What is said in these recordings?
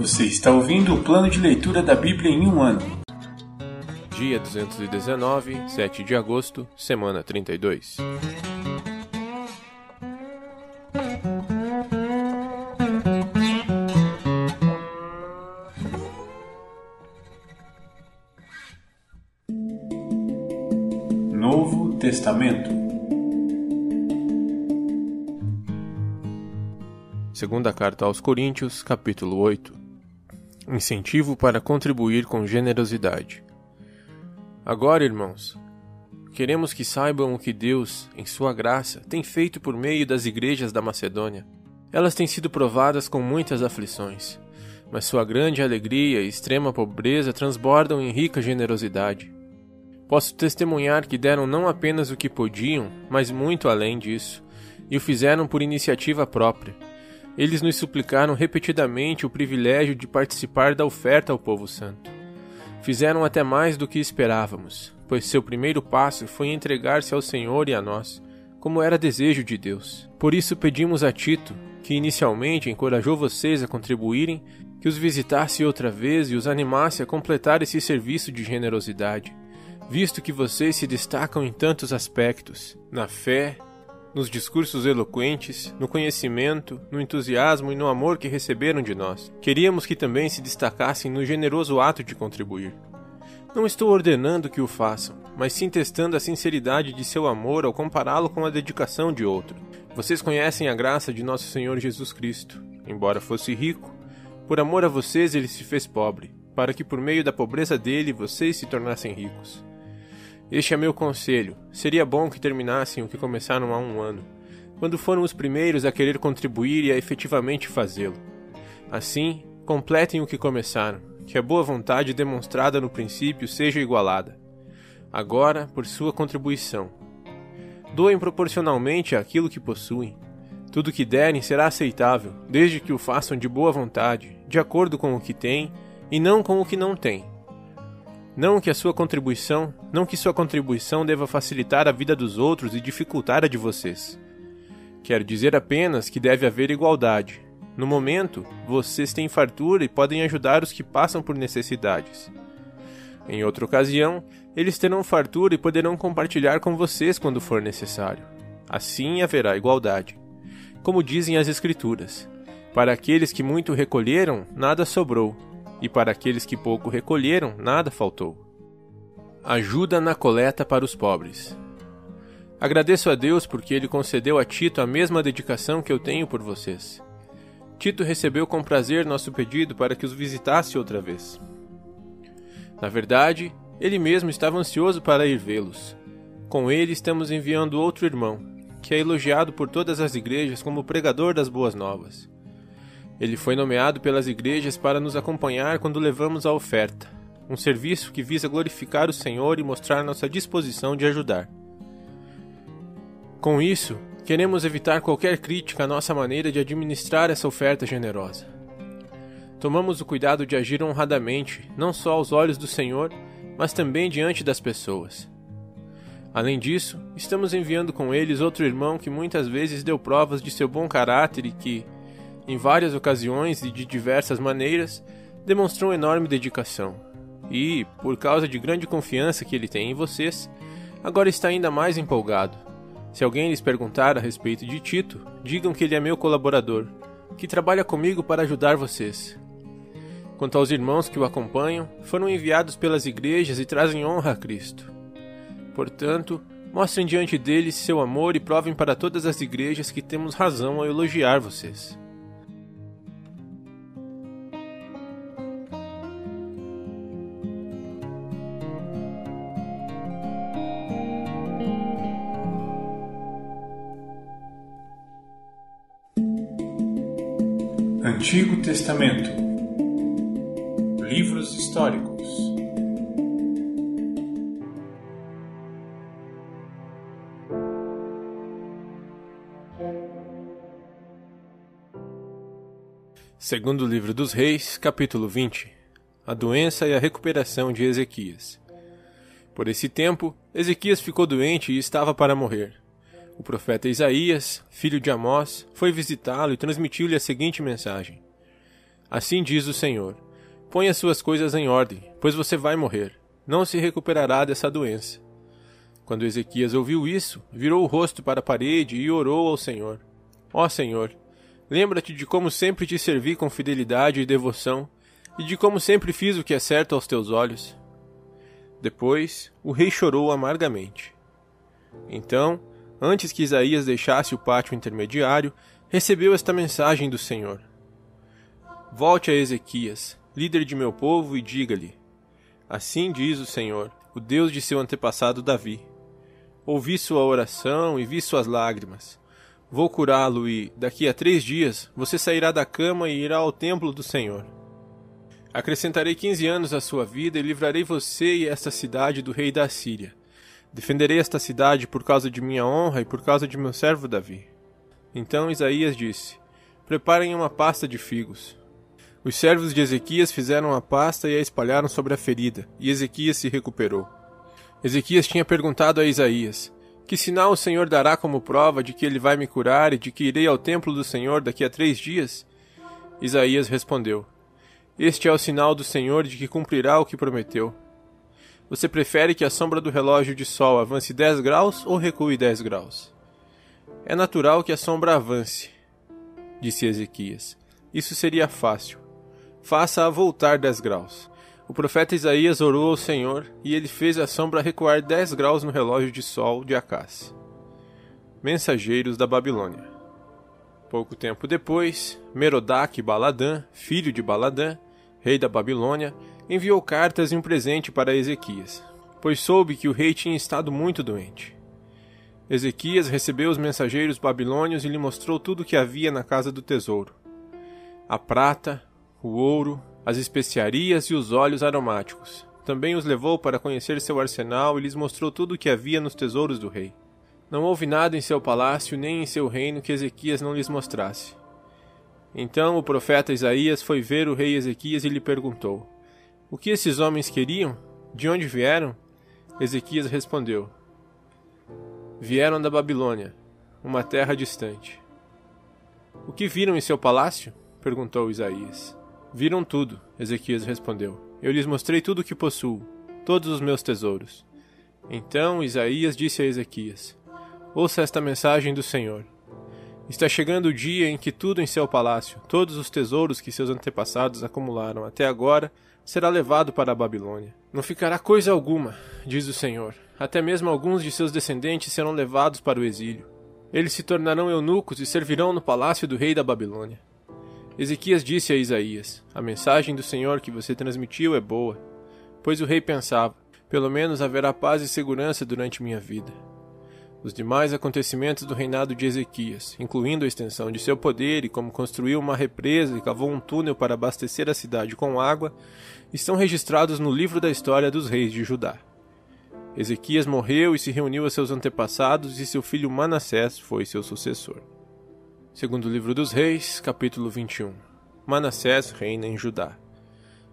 Você está ouvindo o plano de leitura da Bíblia em um ano. Dia 219, 7 de agosto, semana 32. Novo Testamento. Segunda carta aos Coríntios, capítulo 8. Incentivo para contribuir com generosidade. Agora, irmãos, queremos que saibam o que Deus, em sua graça, tem feito por meio das igrejas da Macedônia. Elas têm sido provadas com muitas aflições, mas sua grande alegria e extrema pobreza transbordam em rica generosidade. Posso testemunhar que deram não apenas o que podiam, mas muito além disso, e o fizeram por iniciativa própria. Eles nos suplicaram repetidamente o privilégio de participar da oferta ao povo santo. Fizeram até mais do que esperávamos, pois seu primeiro passo foi entregar-se ao Senhor e a nós, como era desejo de Deus. Por isso pedimos a Tito, que inicialmente encorajou vocês a contribuírem, que os visitasse outra vez e os animasse a completar esse serviço de generosidade visto que vocês se destacam em tantos aspectos na fé, nos discursos eloquentes, no conhecimento, no entusiasmo e no amor que receberam de nós. Queríamos que também se destacassem no generoso ato de contribuir. Não estou ordenando que o façam, mas sim testando a sinceridade de seu amor ao compará-lo com a dedicação de outro. Vocês conhecem a graça de nosso Senhor Jesus Cristo. Embora fosse rico, por amor a vocês ele se fez pobre, para que por meio da pobreza dele vocês se tornassem ricos. Este é meu conselho. Seria bom que terminassem o que começaram há um ano, quando foram os primeiros a querer contribuir e a efetivamente fazê-lo. Assim, completem o que começaram, que a boa vontade demonstrada no princípio seja igualada. Agora, por sua contribuição. Doem proporcionalmente àquilo que possuem. Tudo que derem será aceitável, desde que o façam de boa vontade, de acordo com o que têm e não com o que não têm não que a sua contribuição, não que sua contribuição deva facilitar a vida dos outros e dificultar a de vocês. Quero dizer apenas que deve haver igualdade. No momento, vocês têm fartura e podem ajudar os que passam por necessidades. Em outra ocasião, eles terão fartura e poderão compartilhar com vocês quando for necessário. Assim haverá igualdade. Como dizem as Escrituras: Para aqueles que muito recolheram, nada sobrou, e para aqueles que pouco recolheram, nada faltou. Ajuda na coleta para os pobres. Agradeço a Deus porque ele concedeu a Tito a mesma dedicação que eu tenho por vocês. Tito recebeu com prazer nosso pedido para que os visitasse outra vez. Na verdade, ele mesmo estava ansioso para ir vê-los. Com ele estamos enviando outro irmão, que é elogiado por todas as igrejas como pregador das boas novas. Ele foi nomeado pelas igrejas para nos acompanhar quando levamos a oferta, um serviço que visa glorificar o Senhor e mostrar nossa disposição de ajudar. Com isso, queremos evitar qualquer crítica à nossa maneira de administrar essa oferta generosa. Tomamos o cuidado de agir honradamente, não só aos olhos do Senhor, mas também diante das pessoas. Além disso, estamos enviando com eles outro irmão que muitas vezes deu provas de seu bom caráter e que, em várias ocasiões e de diversas maneiras, demonstrou enorme dedicação. E, por causa de grande confiança que ele tem em vocês, agora está ainda mais empolgado. Se alguém lhes perguntar a respeito de Tito, digam que ele é meu colaborador, que trabalha comigo para ajudar vocês. Quanto aos irmãos que o acompanham, foram enviados pelas igrejas e trazem honra a Cristo. Portanto, mostrem diante deles seu amor e provem para todas as igrejas que temos razão a elogiar vocês. Antigo Testamento Livros históricos Segundo livro dos Reis, capítulo 20 A doença e a recuperação de Ezequias. Por esse tempo, Ezequias ficou doente e estava para morrer. O profeta Isaías, filho de Amós, foi visitá-lo e transmitiu-lhe a seguinte mensagem: Assim diz o Senhor: Ponha suas coisas em ordem, pois você vai morrer. Não se recuperará dessa doença. Quando Ezequias ouviu isso, virou o rosto para a parede e orou ao Senhor: Ó Senhor, lembra-te de como sempre te servi com fidelidade e devoção, e de como sempre fiz o que é certo aos teus olhos. Depois, o rei chorou amargamente. Então, antes que Isaías deixasse o pátio intermediário, recebeu esta mensagem do Senhor: Volte a Ezequias, líder de meu povo, e diga-lhe: Assim diz o Senhor, o Deus de seu antepassado Davi. Ouvi sua oração e vi suas lágrimas. Vou curá-lo e, daqui a três dias, você sairá da cama e irá ao templo do Senhor. Acrescentarei quinze anos à sua vida e livrarei você e esta cidade do rei da Síria. Defenderei esta cidade por causa de minha honra e por causa de meu servo Davi. Então Isaías disse: Preparem uma pasta de figos. Os servos de Ezequias fizeram a pasta e a espalharam sobre a ferida, e Ezequias se recuperou. Ezequias tinha perguntado a Isaías: Que sinal o Senhor dará como prova de que ele vai me curar e de que irei ao templo do Senhor daqui a três dias? Isaías respondeu: Este é o sinal do Senhor de que cumprirá o que prometeu. Você prefere que a sombra do relógio de sol avance dez graus ou recue dez graus? É natural que a sombra avance, disse Ezequias. Isso seria fácil faça-a voltar dez graus. O profeta Isaías orou ao Senhor, e ele fez a sombra recuar dez graus no relógio de sol de Acácia. Mensageiros da Babilônia Pouco tempo depois, Merodach Baladã, filho de Baladã, rei da Babilônia, enviou cartas e um presente para Ezequias, pois soube que o rei tinha estado muito doente. Ezequias recebeu os mensageiros babilônios e lhe mostrou tudo o que havia na casa do tesouro: a prata, o ouro, as especiarias e os óleos aromáticos. Também os levou para conhecer seu arsenal e lhes mostrou tudo o que havia nos tesouros do rei. Não houve nada em seu palácio nem em seu reino que Ezequias não lhes mostrasse. Então o profeta Isaías foi ver o rei Ezequias e lhe perguntou: O que esses homens queriam? De onde vieram? Ezequias respondeu: Vieram da Babilônia, uma terra distante. O que viram em seu palácio? perguntou Isaías. Viram tudo, Ezequias respondeu. Eu lhes mostrei tudo o que possuo, todos os meus tesouros. Então Isaías disse a Ezequias: Ouça esta mensagem do Senhor. Está chegando o dia em que tudo em seu palácio, todos os tesouros que seus antepassados acumularam até agora, será levado para a Babilônia. Não ficará coisa alguma, diz o Senhor. Até mesmo alguns de seus descendentes serão levados para o exílio. Eles se tornarão eunucos e servirão no palácio do rei da Babilônia. Ezequias disse a Isaías: A mensagem do Senhor que você transmitiu é boa. Pois o rei pensava: Pelo menos haverá paz e segurança durante minha vida. Os demais acontecimentos do reinado de Ezequias, incluindo a extensão de seu poder e como construiu uma represa e cavou um túnel para abastecer a cidade com água, estão registrados no livro da história dos reis de Judá. Ezequias morreu e se reuniu a seus antepassados, e seu filho Manassés foi seu sucessor. Segundo o livro dos Reis, capítulo 21. Manassés reina em Judá.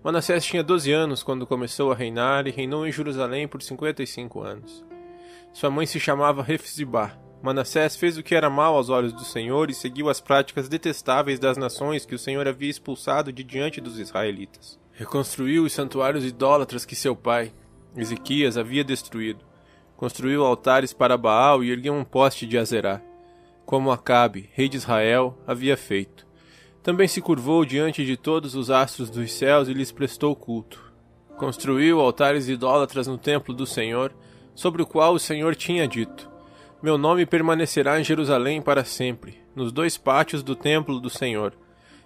Manassés tinha 12 anos quando começou a reinar e reinou em Jerusalém por 55 anos. Sua mãe se chamava Refzibá. Manassés fez o que era mal aos olhos do Senhor e seguiu as práticas detestáveis das nações que o Senhor havia expulsado de diante dos israelitas. Reconstruiu os santuários idólatras que seu pai, Ezequias, havia destruído. Construiu altares para Baal e ergueu um poste de Azerá como Acabe, rei de Israel, havia feito. Também se curvou diante de todos os astros dos céus e lhes prestou culto. Construiu altares idólatras no templo do Senhor, sobre o qual o Senhor tinha dito: Meu nome permanecerá em Jerusalém para sempre, nos dois pátios do templo do Senhor.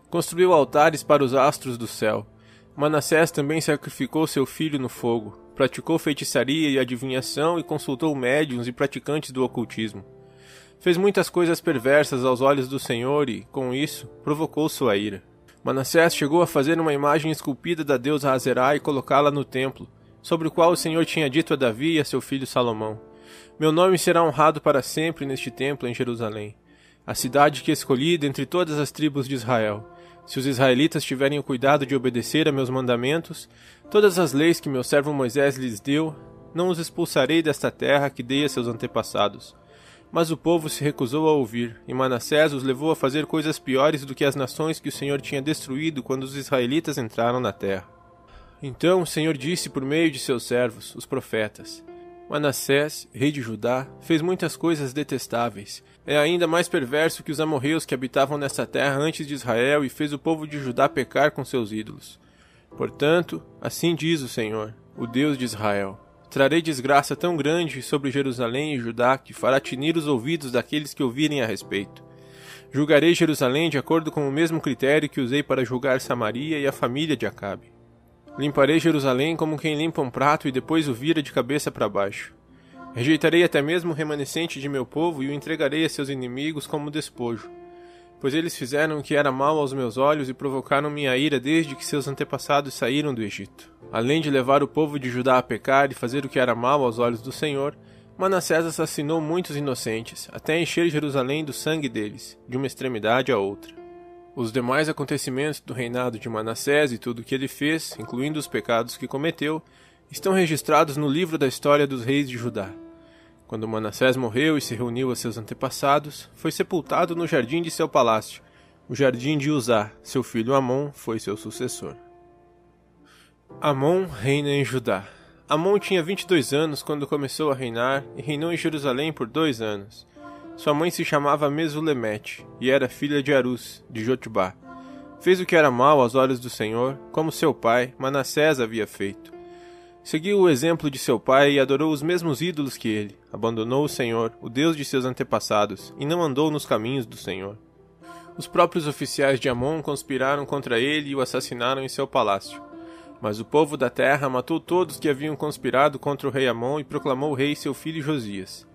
Construiu altares para os astros do céu. Manassés também sacrificou seu filho no fogo, praticou feitiçaria e adivinhação e consultou médiuns e praticantes do ocultismo fez muitas coisas perversas aos olhos do Senhor e, com isso, provocou sua ira. Manassés chegou a fazer uma imagem esculpida da deusa Azerá e colocá-la no templo, sobre o qual o Senhor tinha dito a Davi e a seu filho Salomão: Meu nome será honrado para sempre neste templo em Jerusalém, a cidade que escolhi dentre todas as tribos de Israel. Se os israelitas tiverem o cuidado de obedecer a meus mandamentos, todas as leis que meu servo Moisés lhes deu, não os expulsarei desta terra que dei a seus antepassados Mas o povo se recusou a ouvir, e Manassés os levou a fazer coisas piores do que as nações que o Senhor tinha destruído quando os israelitas entraram na terra. Então o Senhor disse por meio de seus servos, os profetas: Manassés, rei de Judá, fez muitas coisas detestáveis. É ainda mais perverso que os amorreus que habitavam nessa terra antes de Israel e fez o povo de Judá pecar com seus ídolos. Portanto, assim diz o Senhor, o Deus de Israel: Trarei desgraça tão grande sobre Jerusalém e Judá que fará tinir os ouvidos daqueles que ouvirem a respeito. Julgarei Jerusalém de acordo com o mesmo critério que usei para julgar Samaria e a família de Acabe. Limparei Jerusalém como quem limpa um prato e depois o vira de cabeça para baixo. Rejeitarei até mesmo o remanescente de meu povo e o entregarei a seus inimigos como despojo pois eles fizeram o que era mal aos meus olhos e provocaram minha ira desde que seus antepassados saíram do Egito. Além de levar o povo de Judá a pecar e fazer o que era mal aos olhos do Senhor, Manassés assassinou muitos inocentes, até encher Jerusalém do sangue deles, de uma extremidade à outra. Os demais acontecimentos do reinado de Manassés e tudo o que ele fez, incluindo os pecados que cometeu, estão registrados no livro da história dos reis de Judá. Quando Manassés morreu e se reuniu a seus antepassados, foi sepultado no jardim de seu palácio. O jardim de Uzá, seu filho Amon, foi seu sucessor. Amon reina em Judá. Amon tinha 22 anos quando começou a reinar e reinou em Jerusalém por dois anos. Sua mãe se chamava Mesulemete e era filha de Arus, de Jotibá. Fez o que era mal aos olhos do Senhor, como seu pai, Manassés, havia feito. Seguiu o exemplo de seu pai e adorou os mesmos ídolos que ele. Abandonou o Senhor, o Deus de seus antepassados, e não andou nos caminhos do Senhor. Os próprios oficiais de Amon conspiraram contra ele e o assassinaram em seu palácio. Mas o povo da terra matou todos que haviam conspirado contra o rei Amon e proclamou o rei seu filho Josias.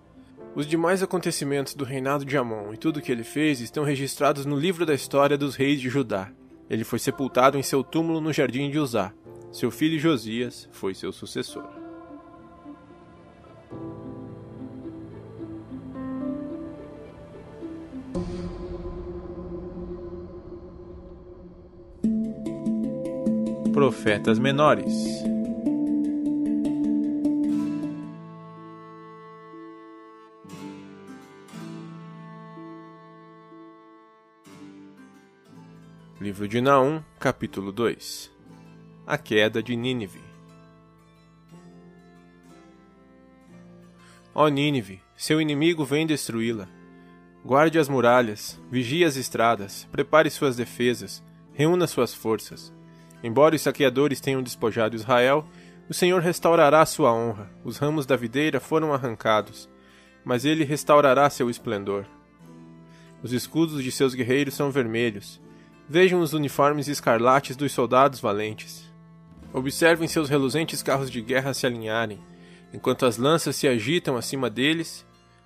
Os demais acontecimentos do reinado de Amon e tudo o que ele fez estão registrados no livro da história dos reis de Judá. Ele foi sepultado em seu túmulo no jardim de Uzá. Seu filho Josias foi seu sucessor. Profetas menores. Livro de Naum, capítulo 2 a queda de Nínive. Ó Nínive, seu inimigo vem destruí-la. Guarde as muralhas, vigie as estradas, prepare suas defesas, reúna suas forças. Embora os saqueadores tenham despojado Israel, o Senhor restaurará sua honra. Os ramos da videira foram arrancados, mas ele restaurará seu esplendor. Os escudos de seus guerreiros são vermelhos. Vejam os uniformes escarlates dos soldados valentes. Observem seus reluzentes carros de guerra se alinharem, enquanto as lanças se agitam acima deles.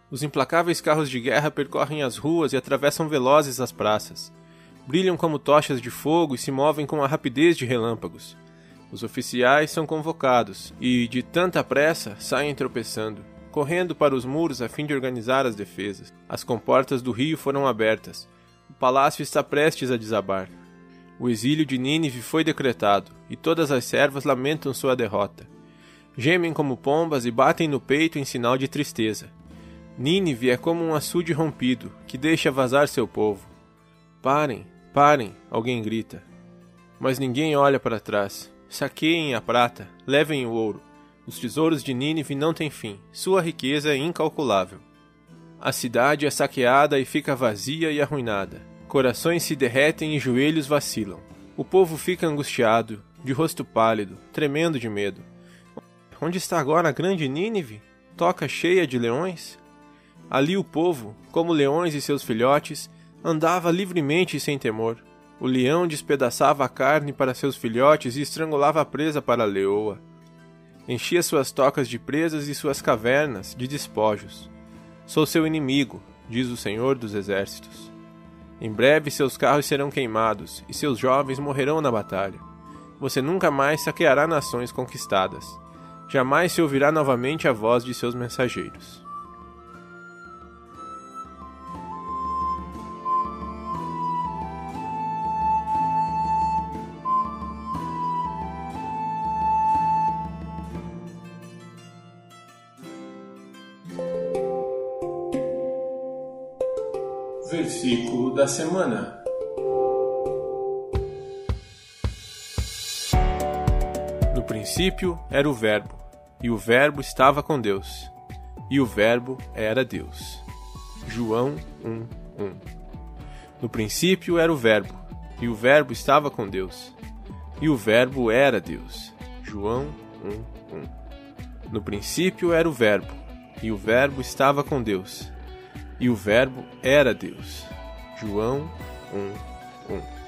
Os implacáveis carros de guerra percorrem as ruas e atravessam velozes as praças. Brilham como tochas de fogo e se movem com a rapidez de relâmpagos. Os oficiais são convocados e, de tanta pressa, saem tropeçando, correndo para os muros a fim de organizar as defesas. As comportas do rio foram abertas. O palácio está prestes a desabar. O exílio de Nínive foi decretado, e todas as servas lamentam sua derrota. Gemem como pombas e batem no peito em sinal de tristeza. Nínive é como um açude rompido, que deixa vazar seu povo. Parem, parem, alguém grita. Mas ninguém olha para trás. Saqueiem a prata, levem o ouro. Os tesouros de Nínive não têm fim, sua riqueza é incalculável. A cidade é saqueada e fica vazia e arruinada. Corações se derretem e joelhos vacilam. O povo fica angustiado, de rosto pálido, tremendo de medo. Onde está agora a grande Nínive? Toca cheia de leões? Ali o povo, como leões e seus filhotes, andava livremente e sem temor. O leão despedaçava a carne para seus filhotes e estrangulava a presa para a leoa. Enchia suas tocas de presas e suas cavernas de despojos. Sou seu inimigo, diz o Senhor dos Exércitos. Em breve seus carros serão queimados e seus jovens morrerão na batalha. Você nunca mais saqueará nações conquistadas. Jamais se ouvirá novamente a voz de seus mensageiros. Da semana. No princípio era o Verbo, e o Verbo estava com Deus, e o Verbo era Deus. João 1:1. No princípio era o Verbo, e o Verbo estava com Deus, e o Verbo era Deus. João 1:1. No princípio era o Verbo, e o Verbo estava com Deus, e o Verbo era Deus. João 1:1.